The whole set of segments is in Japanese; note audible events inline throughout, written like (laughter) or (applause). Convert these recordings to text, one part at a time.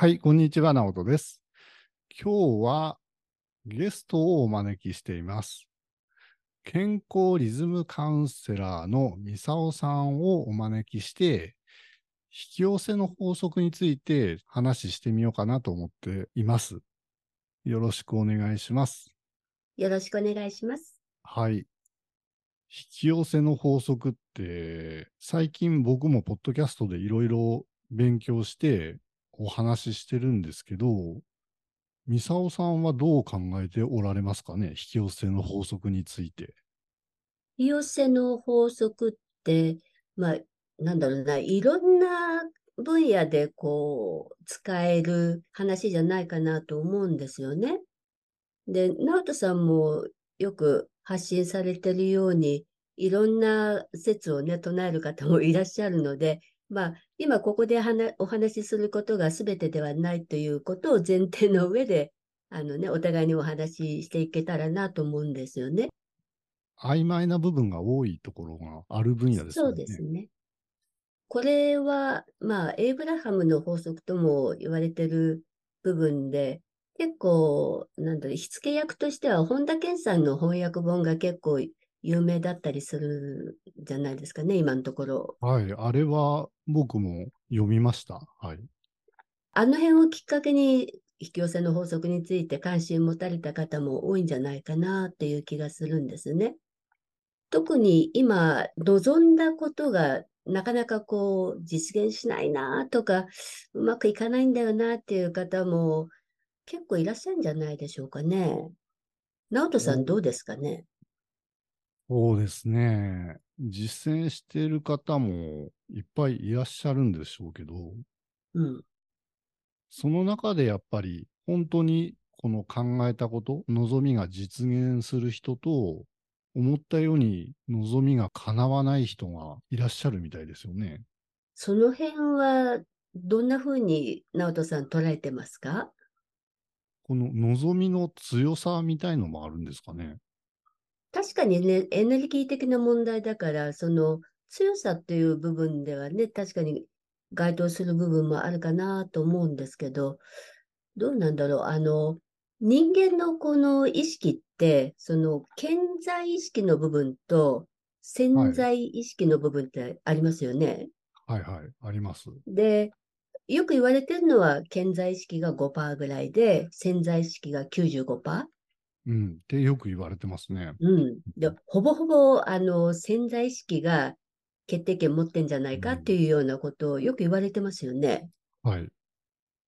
はい、こんにちは、直人です。今日はゲストをお招きしています。健康リズムカウンセラーのミサオさんをお招きして、引き寄せの法則について話してみようかなと思っています。よろしくお願いします。よろしくお願いします。はい。引き寄せの法則って、最近僕もポッドキャストでいろいろ勉強してお話ししてるんですけど、ミサオさんはどう考えておられますかね？引き寄せの法則について。引き寄せの法則って、まあ、なんだろうな、いろんな分野でこう、使える話じゃないかなと思うんですよね。で、直人さんもよく発信されてるように、いろんな説をね、唱える方もいらっしゃるので、まあ、今ここで話お話しすることが全てではないということを前提の上で、(laughs) あのね、お互いにお話ししていけたらなと思うんですよね。曖昧な部分が多いところがある分野ですよね。そうですね。これは、まあ、エイブラハムの法則とも言われてる部分で、結構、なんだろう、火付け役としては、本田健さんの翻訳本が結構有名だったりするじゃないですかね、今のところ。はい。あれは僕も読みました。はい。あの辺をきっかけに、引き寄せの法則について関心持たれた方も多いんじゃないかなっていう気がするんですね。特に今、望んだことがなかなかこう実現しないなとか、うまくいかないんだよなっていう方も結構いらっしゃるんじゃないでしょうかね。直人さんどうですかね？そうですね。実践している方もいっぱいいらっしゃるんでしょうけど、うん。その中でやっぱり本当にこの考えたこと、望みが実現する人と、思ったように望みが叶わない人がいらっしゃるみたいですよね。その辺はどんな風に直人さん捉えてますか？この望みの強さみたいのもあるんですかね。確かにね、エネルギー的な問題だから、その強さっていう部分ではね、確かに該当する部分もあるかなと思うんですけど、どうなんだろう。あの、人間のこの意識って、その健在意識の部分と潜在意識の部分ってありますよね。はいはい、あります。で、よく言われてるのは健在意識が5%ぐらいで、潜在意識が95%。うん、ってよく言われてますね。うん。で、ほぼほぼ、あの、潜在意識が決定権持ってんじゃないかっていうようなことをよく言われてますよね。はい。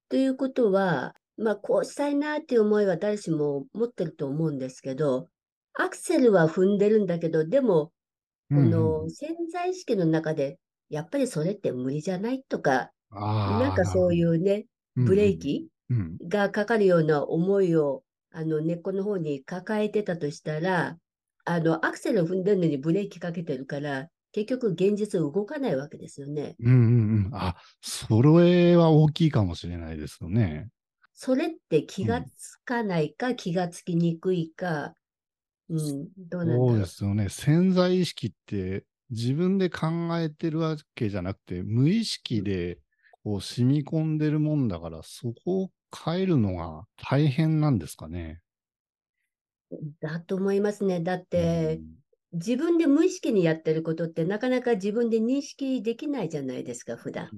ということは、まあ、こうしたいなっていう思いは誰しも持ってると思うんですけど、アクセルは踏んでるんだけど、でも、こうんうんの潜在意識の中で、やっぱりそれって無理じゃないとか、あなんかそういうね、ブレーキうんうんがかかるような思いを、あの、根っこの方に抱えてたとしたら、あの、アクセルを踏んでるのにブレーキかけてるから、結局現実動かないわけですよね。うんうんうん。あ、それは大きいかもしれないですよね。それって気がつかないか、気がつきにくいか、うん、どうなんだろそうう。ですよね。潜在意識って自分で考えてるわけじゃなくて、無意識でこう染み込んでるもんだから、そこを変えるのが大変なんですかね？だと思いますね。だっうて、ん自分で無意識にやってることってなかなか自分で認識できないじゃないですか、普段。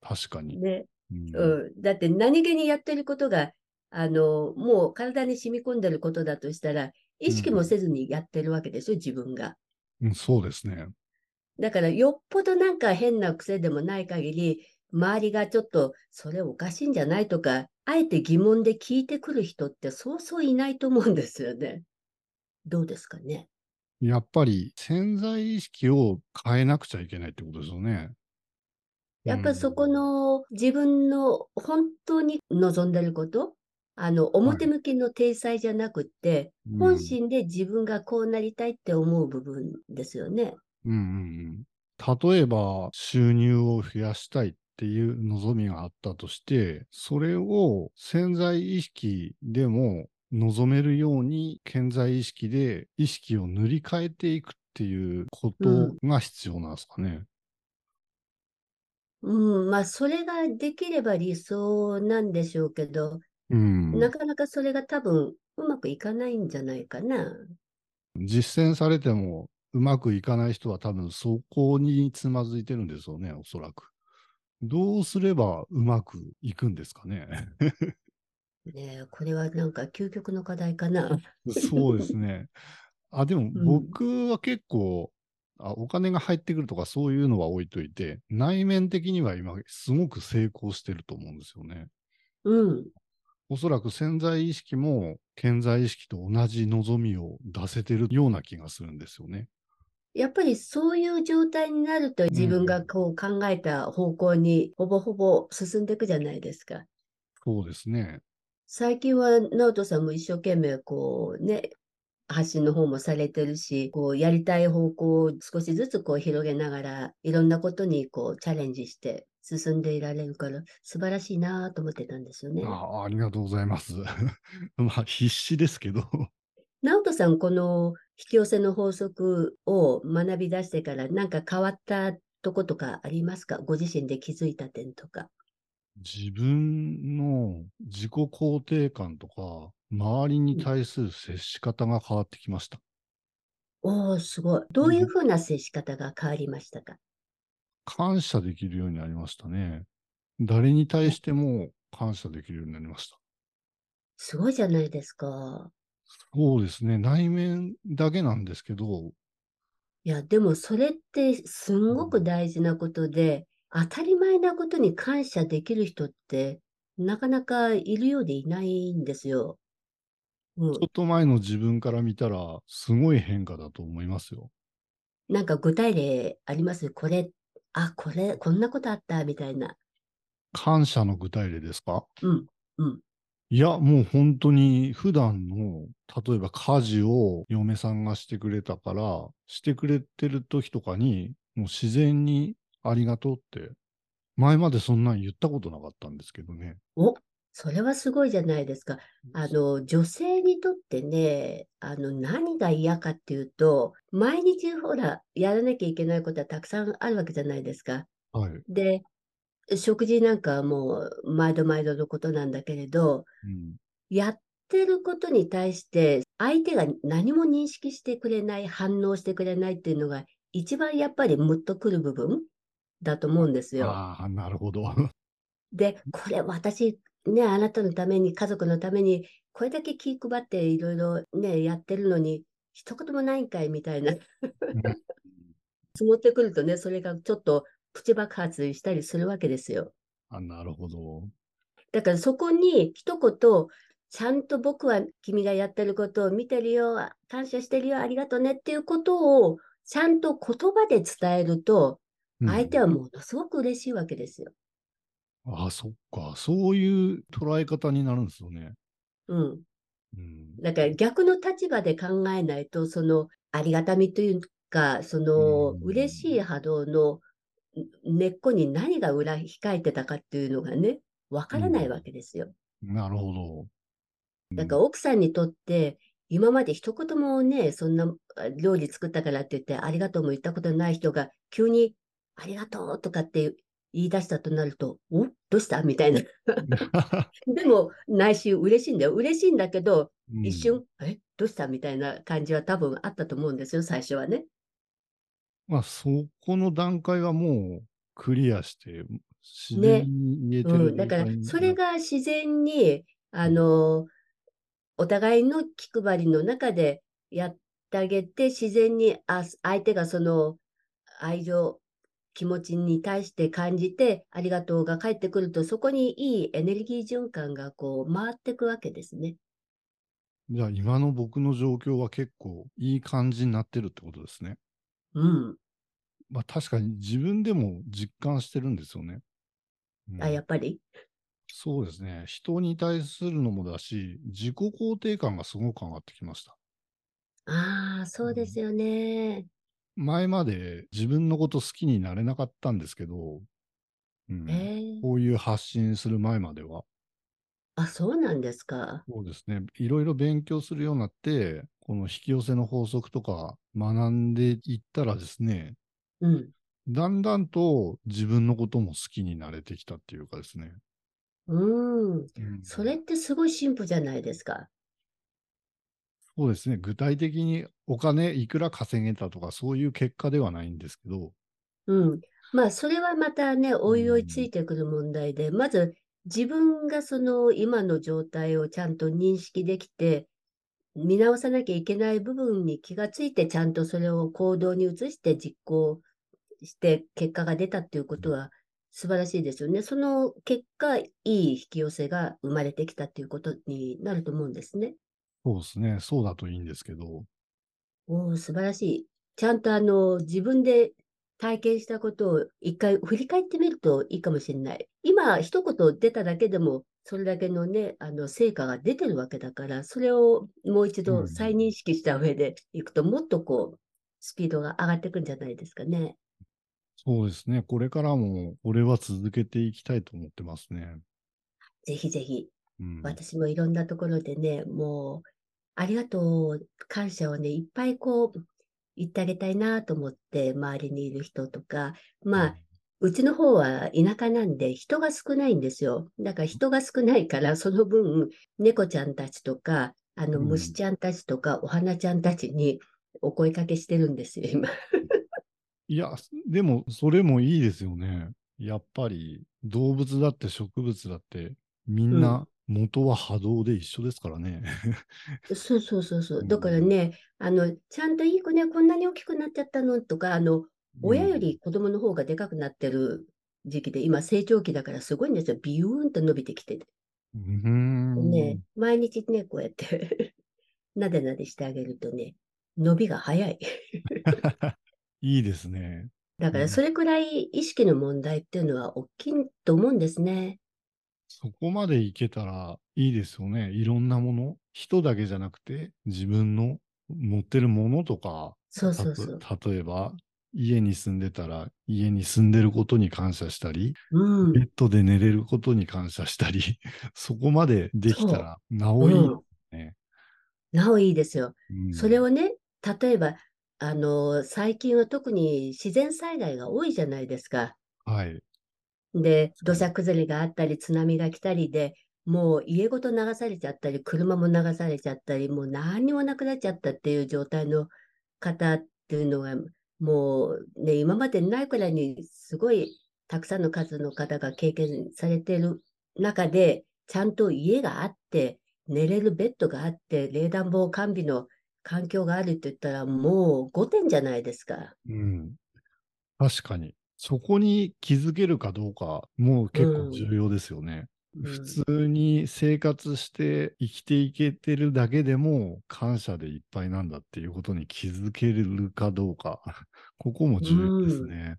確かに。ね。うんうん。だって何気にやってることが、あの、もう体に染み込んでることだとしたら、意識もせずにやってるわけでしょ、自分が。うん、そうですね。だから、よっぽどなんか変な癖でもない限り、周りがちょっと、それおかしいんじゃないとか、あえて疑問で聞いてくる人ってそうそういないと思うんですよね。どうですかね？やっぱり潜在意識を変えなくちゃいけないってことですよね。やっぱりそこの自分の本当に望んでること、あの、表向きの体裁じゃなくって、うん本心で自分がこうなりたいって思う部分ですよね。うんうんうん。例えば、収入を増やしたいっていう望みがあったとして、それを潜在意識でも望めるように、潜在意識で意識を塗り替えていくっていうことが必要なんですかね。うん、まあ、それができれば理想なんでしょうけど、うん。なかなかそれが多分うまくいかないんじゃないかな。実践されてもうまくいかない人は多分そこにつまずいてるんですよね、おそらく。どうすればうまくいくんですかね？(laughs) ねえ、これはなんか究極の課題かな。そうですね。あ、でも (laughs) うん僕は結構、あ、お金が入ってくるとかそういうのは置いといて、内面的には今すごく成功してると思うんですよね。うん。おそらく潜在意識も潜在意識と同じ望みを出せてるような気がするんですよね。やっぱりそういう状態になると自分がこう考えた方向にほぼほぼ進んでいくじゃないですか。そうですね。最近は直人さんも一生懸命こうね、発信の方もされてるし、こうやりたい方向を少しずつこう広げながら、いろんなことにこうチャレンジして進んでいられるから、素晴らしいなと思ってたんですよね。あありがとうございます。(laughs) まあ必死ですけど。直人さん、この引き寄せの法則を学び出してから何か変わったとことかありますか？ご自身で気づいた点とか。自分の自己肯定感とか、周りに対する接し方が変わってきました。おー、すごい。どういうふうな接し方が変わりましたか？感謝できるようになりましたね。誰に対しても感謝できるようになりました。すごいじゃないですか。そうですね。内面だけなんですけど、いや、でもそれってすんごく大事なことで、当たり前なことに感謝できる人ってなかなかいるようでいないんですよ。うんちょっと前の自分から見たら、すごい変化だと思いますよ。なんか具体例あります？これ、あ、これ、こんなことあったみたいな。感謝の具体例ですか？うん、うん。いや、もう本当に普段の、例えば家事を嫁さんがしてくれたから、してくれてる時とかに、もう自然にありがとうって、前までそんなん言ったことなかったんですけどね。お、それはすごいじゃないですか。あの、女性にとってね、あの、何が嫌かっていうと、毎日ほら、やらなきゃいけないことはたくさんあるわけじゃないですか。はい。で、食事なんかはもう毎度毎度のことなんだけれど、うん。やってることに対して相手が何も認識してくれない、反応してくれないっていうのが一番やっぱりムッとくる部分だと思うんですよ。ああ、なるほど。で、これ私、ね、あなたのために、家族のために、これだけ気配っていろいろね、やってるのに、一言もないんかいみたいな、積もってくるとね、それがちょっとプチ爆発したりするわけですよ。あなるほど。だからそこに一言、ちゃんと僕は君がやってることを見てるよ、感謝してるよ、ありがとうねっていうことを、ちゃんと言葉で伝えると、うん相手はものすごく嬉しいわけですよ。ああ、そっか。そういう捉え方になるんですよね。うん。うん。だから逆の立場で考えないと、そのありがたみというか、そのうん嬉しい波動の根っこに何が裏控えてたかっていうのがね、わからないわけですよ。なるほど。だから奥さんにとって、今まで一言もね、そんなあ料理作ったからって言って、ありがとうも言ったことない人が、急にありがとうとかって言い出したとなると、おどうした？みたいな。(laughs) でも、内心嬉しいんだよ。嬉しいんだけど、うん一瞬、え？どうした？みたいな感じは多分あったと思うんですよ、最初はね。まあ、そこの段階はもうクリアして、自然に言えてるうん、だからそれが自然に、あの、お互いの気配りの中でやってあげて、自然にあ相手がその愛情、気持ちに対して感じて、ありがとうが返ってくると、そこにいいエネルギー循環がこう回っていくわけですね。じゃあ今の僕の状況は結構いい感じになってるってことですね。うん。まあ確かに自分でも実感してるんですよね。うんあ、やっぱり？そうですね。人に対するのもだし、自己肯定感がすごく上がってきました。ああ、そうですよね。前まで自分のこと好きになれなかったんですけど、うんええこういう発信する前までは、あ、そうなんですか。そうですね。いろいろ勉強するようになって、この引き寄せの法則とか学んでいったらですね、うん。だんだんと自分のことも好きになれてきたっていうかですね。うん。うんそれってすごい進歩じゃないですか？そうですね。具体的にお金いくら稼げたとかそういう結果ではないんですけど、うん。まあ、それはまたね、おいおうんいついてくる問題で、まず自分がその今の状態をちゃんと認識できて、見直さなきゃいけない部分に気がついて、ちゃんとそれを行動に移して実行して結果が出たっていうことは素晴らしいですよね。その結果、いい引き寄せが生まれてきたっていうことになると思うんですね。そうですね。そうだといいんですけど、おお、素晴らしい。ちゃんとあの、自分で体験したことを一回振り返ってみるといいかもしれない。今、一言出ただけでも、それだけのね、あの、成果が出てるわけだから、それをもう一うん度再認識した上でいくと、もっとこう、スピードが上がっていくんじゃないですかね。そうですね。これからも俺は続けていきたいと思ってますね。ぜひぜひ、うん。私もいろんなところでね、もう、ありがとう、感謝をね、いっぱいこう、言ってあげたいなと思って、周りにいる人とか、まあ、うちの方は田舎なんで人が少ないんですよ。だから人が少ないから、その分、猫ちゃんたちとか、あのうん虫ちゃんたちとか、お花ちゃんたちにお声かけしてるんですよ、今。いや、でもそれもいいですよね。やっぱり動物だって植物だってみんな元は波動で一緒ですからね。(laughs) そうそうそうそうう。んだからね、あの、ちゃんといい子ね、こんなに大きくなっちゃったのとか、あの、親より子供の方がでかくなってる時期で、今成長期だからすごいんですよ。ビューンと伸びてきてて。うんね、毎日ね、こうやって (laughs) なでなでしてあげるとね、伸びが早い。(laughs) いいですね。だからそれくらい意識の問題っていうのは大きいと思うんですね。そこまでいけたらいいですよね。いろんなもの、人だけじゃなくて自分の持ってるものとか、そうそうそう。例えば家に住んでたら家に住んでることに感謝したり、うん。ベッドで寝れることに感謝したり、(laughs) そこまでできたらなおいいうん。ね。なおいいですよ。うんそれをね、例えば、あの、最近は特に自然災害が多いじゃないですか。はい。で、土砂崩れがあったり、津波が来たりで、もう家ごと流されちゃったり、車も流されちゃったり、もう何にもなくなっちゃったっていう状態の方っていうのが、もうね、今までにないくらいにすごいたくさんの数の方が経験されている中で、ちゃんと家があって、寝れるベッドがあって、冷暖房完備の環境があるって言ったら、もう5点じゃないですか。うん。確かに。そこに気づけるかどうか、もう結構重要ですよね。うん普通に生活して生きていけてるだけでも感謝でいっぱいなんだっていうことに気づけるかどうか、(laughs) ここも重要ですね。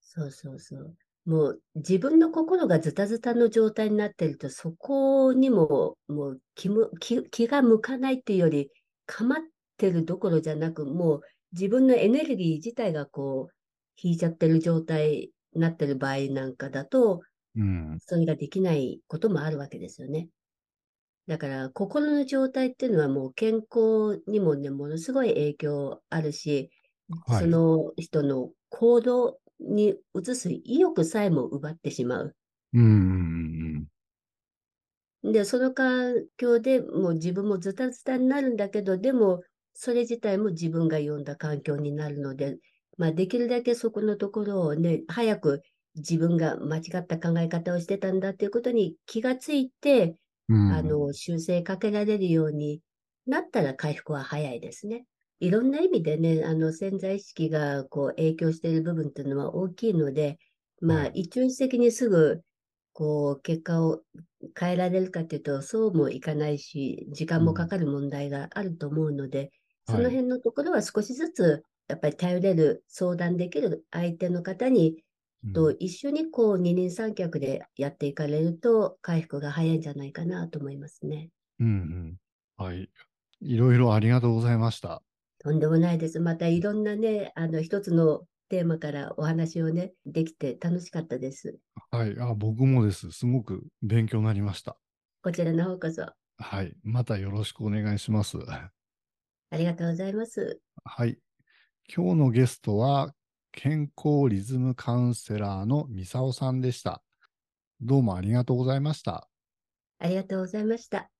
そうそうそう。もう自分の心がズタズタの状態になってると、そこにももう気む気気が向かないっていうより、構ってるどころじゃなく、もう自分のエネルギー自体がこう、引いちゃってる状態になってる場合なんかだと、うん。それができないこともあるわけですよね。だから、心の状態っていうのはもう健康にもね、ものすごい影響あるし、はいその人の行動に移す意欲さえも奪ってしまう。うんで、その環境でもう自分もズタズタになるんだけど、でも、それ自体も自分が呼んだ環境になるので、まあ、できるだけそこのところをね、早く自分が間違った考え方をしてたんだっていうことに気がついて、うん。あの、修正かけられるようになったら回復は早いですね。いろんな意味でね、あの、潜在意識がこう影響している部分っていうのは大きいので、まあ、はい一朝一夕にすぐ、こう、結果を変えられるかというと、そうもいかないし、時間もかかる問題があると思うので、そのはい辺のところは少しずつ、やっぱり頼れる、相談できる相手の方に、うんと一緒にこう二人三脚でやっていかれると回復が早いんじゃないかなと思いますね。うんうん。はい。いろいろありがとうございました。とんでもないです。またいろんなね、あの一つのテーマからお話をね、できて楽しかったです。はい。あ、僕もです。すごく勉強になりました。こちらの方こそはい。またよろしくお願いします。ありがとうございます。はい。今日のゲストは、健康リズムカウンセラーのミサオさんでした。どうもありがとうございました。ありがとうございました。